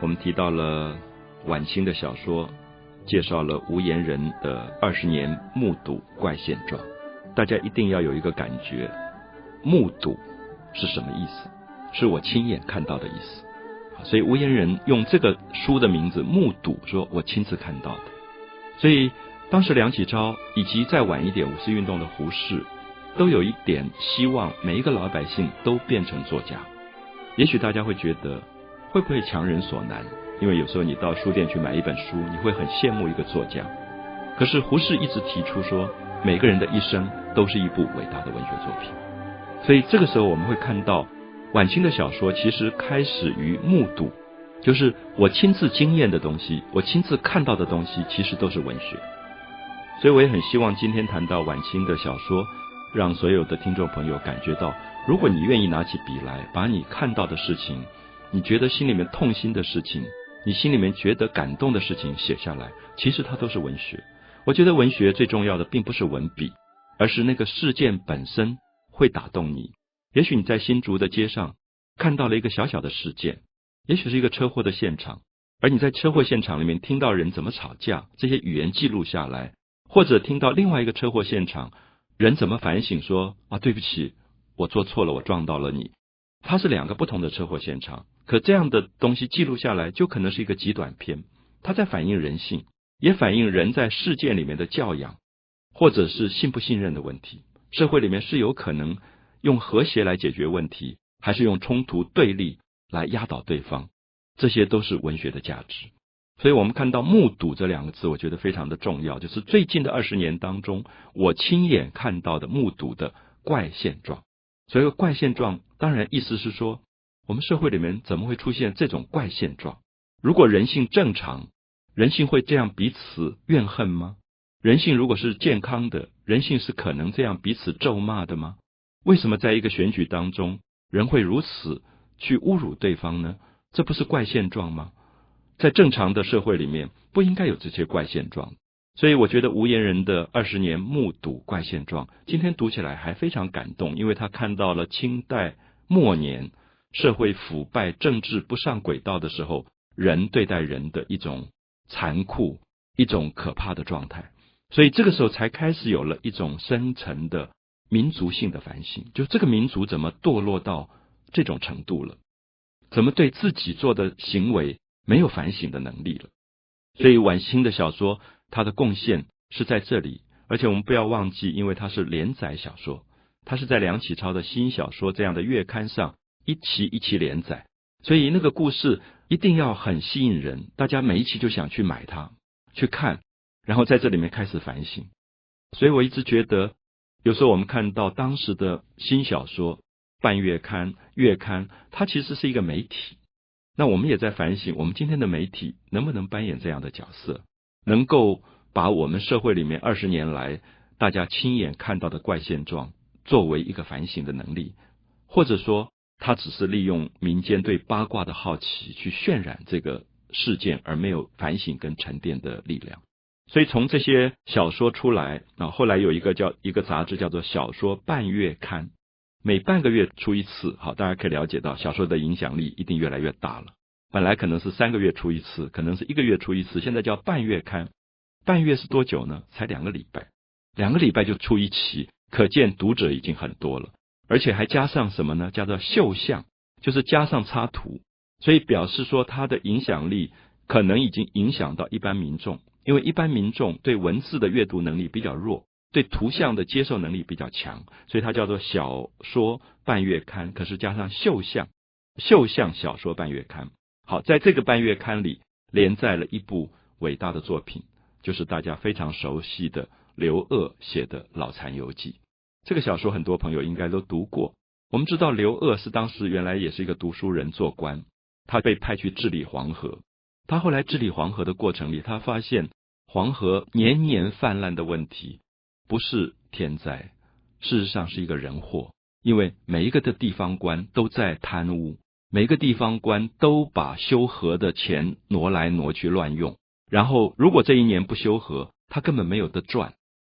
我们提到了晚清的小说，介绍了无言人的二十年目睹怪现状。大家一定要有一个感觉，目睹是什么意思？是我亲眼看到的意思。所以无言人用这个书的名字“目睹”，说我亲自看到的。所以当时梁启超以及再晚一点五四运动的胡适，都有一点希望每一个老百姓都变成作家。也许大家会觉得。会不会强人所难？因为有时候你到书店去买一本书，你会很羡慕一个作家。可是胡适一直提出说，每个人的一生都是一部伟大的文学作品。所以这个时候我们会看到，晚清的小说其实开始于目睹，就是我亲自经验的东西，我亲自看到的东西，其实都是文学。所以我也很希望今天谈到晚清的小说，让所有的听众朋友感觉到，如果你愿意拿起笔来，把你看到的事情。你觉得心里面痛心的事情，你心里面觉得感动的事情写下来，其实它都是文学。我觉得文学最重要的并不是文笔，而是那个事件本身会打动你。也许你在新竹的街上看到了一个小小的事件，也许是一个车祸的现场，而你在车祸现场里面听到人怎么吵架，这些语言记录下来，或者听到另外一个车祸现场人怎么反省说啊对不起，我做错了，我撞到了你。它是两个不同的车祸现场。可这样的东西记录下来，就可能是一个极短篇。它在反映人性，也反映人在事件里面的教养，或者是信不信任的问题。社会里面是有可能用和谐来解决问题，还是用冲突对立来压倒对方？这些都是文学的价值。所以我们看到“目睹”这两个字，我觉得非常的重要。就是最近的二十年当中，我亲眼看到的、目睹的怪现状。所以怪现状，当然意思是说。我们社会里面怎么会出现这种怪现状？如果人性正常，人性会这样彼此怨恨吗？人性如果是健康的，人性是可能这样彼此咒骂的吗？为什么在一个选举当中，人会如此去侮辱对方呢？这不是怪现状吗？在正常的社会里面，不应该有这些怪现状。所以，我觉得无言人的二十年目睹怪现状，今天读起来还非常感动，因为他看到了清代末年。社会腐败、政治不上轨道的时候，人对待人的一种残酷、一种可怕的状态，所以这个时候才开始有了一种深层的民族性的反省，就这个民族怎么堕落到这种程度了？怎么对自己做的行为没有反省的能力了？所以晚清的小说，它的贡献是在这里，而且我们不要忘记，因为它是连载小说，它是在梁启超的新小说这样的月刊上。一期一期连载，所以那个故事一定要很吸引人，大家每一期就想去买它去看，然后在这里面开始反省。所以我一直觉得，有时候我们看到当时的新小说、半月刊、月刊，它其实是一个媒体。那我们也在反省，我们今天的媒体能不能扮演这样的角色，能够把我们社会里面二十年来大家亲眼看到的怪现状作为一个反省的能力，或者说。他只是利用民间对八卦的好奇去渲染这个事件，而没有反省跟沉淀的力量。所以从这些小说出来啊，后来有一个叫一个杂志叫做《小说半月刊》，每半个月出一次。好，大家可以了解到小说的影响力一定越来越大了。本来可能是三个月出一次，可能是一个月出一次，现在叫半月刊。半月是多久呢？才两个礼拜，两个礼拜就出一期，可见读者已经很多了。而且还加上什么呢？叫做绣像，就是加上插图，所以表示说它的影响力可能已经影响到一般民众，因为一般民众对文字的阅读能力比较弱，对图像的接受能力比较强，所以它叫做小说半月刊。可是加上绣像，绣像小说半月刊。好，在这个半月刊里连载了一部伟大的作品，就是大家非常熟悉的刘鹗写的《老残游记》。这个小说很多朋友应该都读过。我们知道刘鹗是当时原来也是一个读书人做官，他被派去治理黄河。他后来治理黄河的过程里，他发现黄河年年泛滥的问题不是天灾，事实上是一个人祸。因为每一个的地方官都在贪污，每个地方官都把修河的钱挪来挪去乱用。然后如果这一年不修河，他根本没有得赚。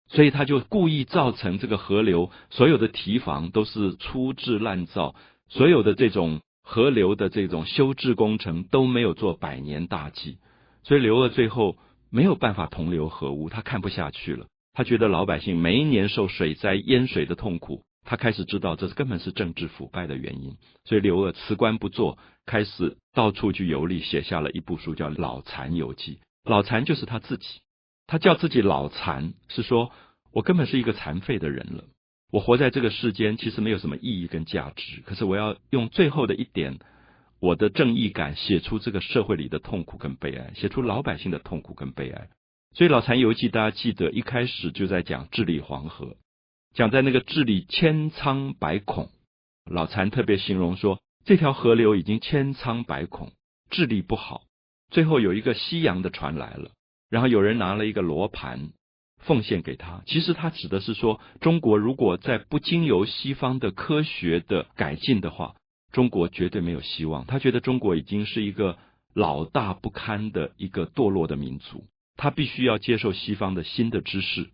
所以他就故意造成这个河流所有的堤防都是粗制滥造，所有的这种河流的这种修治工程都没有做百年大计，所以刘鄂最后没有办法同流合污，他看不下去了。他觉得老百姓每一年受水灾淹水的痛苦，他开始知道这根本是政治腐败的原因。所以刘鄂辞官不做，开始到处去游历，写下了一部书叫《老残游记》。老残就是他自己，他叫自己老残，是说我根本是一个残废的人了。我活在这个世间，其实没有什么意义跟价值。可是我要用最后的一点，我的正义感，写出这个社会里的痛苦跟悲哀，写出老百姓的痛苦跟悲哀。所以《老残游记》，大家记得一开始就在讲治理黄河，讲在那个治理千疮百孔。老残特别形容说，这条河流已经千疮百孔，治理不好。最后有一个西洋的船来了，然后有人拿了一个罗盘奉献给他。其实他指的是说，中国如果在不经由西方的科学的改进的话，中国绝对没有希望。他觉得中国已经是一个老大不堪的一个堕落的民族。他必须要接受西方的新的知识，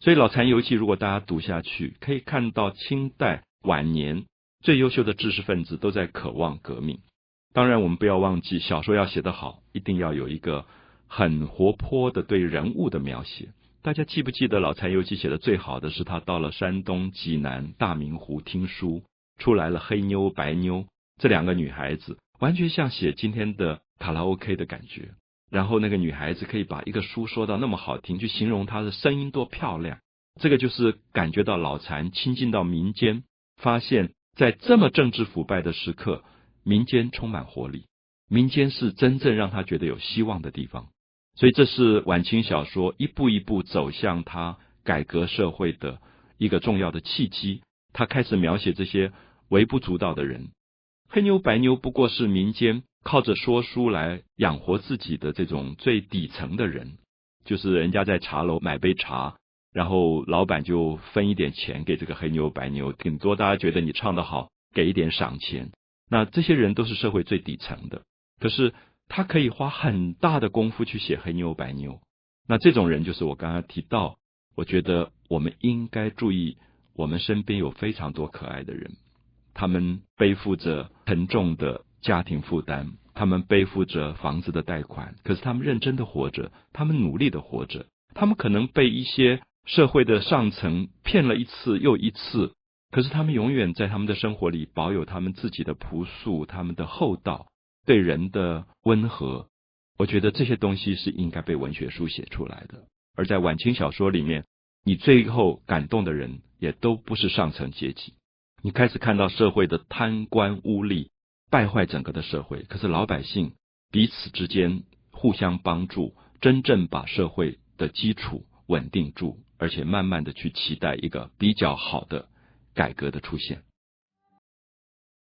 所以《老残游记》如果大家读下去，可以看到清代晚年最优秀的知识分子都在渴望革命。当然，我们不要忘记，小说要写得好，一定要有一个很活泼的对人物的描写。大家记不记得《老残游记》写的最好的是他到了山东济南大明湖听书，出来了黑妞白妞这两个女孩子，完全像写今天的卡拉 OK 的感觉。然后那个女孩子可以把一个书说到那么好听，去形容她的声音多漂亮。这个就是感觉到老残亲近到民间，发现，在这么政治腐败的时刻，民间充满活力，民间是真正让他觉得有希望的地方。所以这是晚清小说一步一步走向他改革社会的一个重要的契机。他开始描写这些微不足道的人，黑妞白妞不过是民间。靠着说书来养活自己的这种最底层的人，就是人家在茶楼买杯茶，然后老板就分一点钱给这个黑妞白妞，顶多大家觉得你唱得好，给一点赏钱。那这些人都是社会最底层的，可是他可以花很大的功夫去写黑妞白妞。那这种人就是我刚刚提到，我觉得我们应该注意，我们身边有非常多可爱的人，他们背负着沉重的。家庭负担，他们背负着房子的贷款，可是他们认真的活着，他们努力的活着，他们可能被一些社会的上层骗了一次又一次，可是他们永远在他们的生活里保有他们自己的朴素，他们的厚道，对人的温和。我觉得这些东西是应该被文学书写出来的。而在晚清小说里面，你最后感动的人也都不是上层阶级，你开始看到社会的贪官污吏。败坏整个的社会，可是老百姓彼此之间互相帮助，真正把社会的基础稳定住，而且慢慢的去期待一个比较好的改革的出现。